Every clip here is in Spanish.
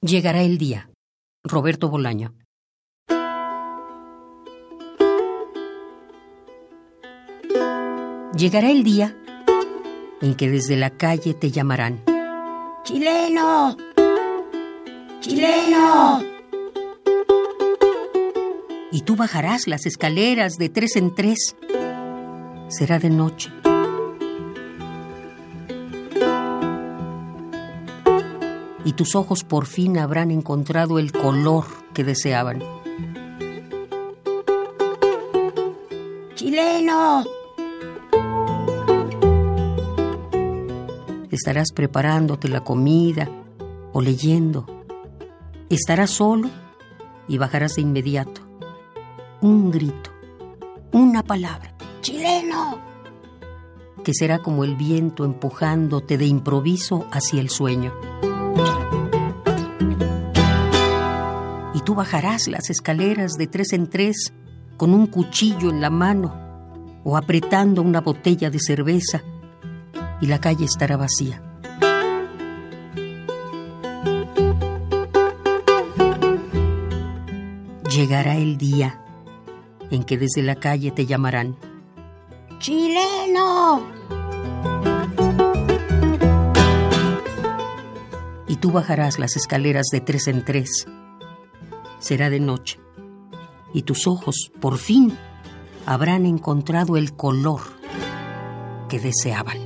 Llegará el día. Roberto Bolaño. Llegará el día en que desde la calle te llamarán. ¡Chileno! ¡Chileno! Y tú bajarás las escaleras de tres en tres. Será de noche. Y tus ojos por fin habrán encontrado el color que deseaban. ¡Chileno! Estarás preparándote la comida o leyendo. Estarás solo y bajarás de inmediato. Un grito, una palabra. ¡Chileno! Que será como el viento empujándote de improviso hacia el sueño. Y tú bajarás las escaleras de tres en tres con un cuchillo en la mano o apretando una botella de cerveza y la calle estará vacía. Llegará el día en que desde la calle te llamarán. ¡Chileno! y tú bajarás las escaleras de tres en tres. Será de noche y tus ojos, por fin, habrán encontrado el color que deseaban.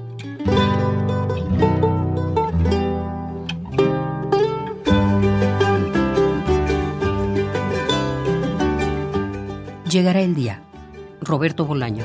Llegará el día. Roberto Bolaño.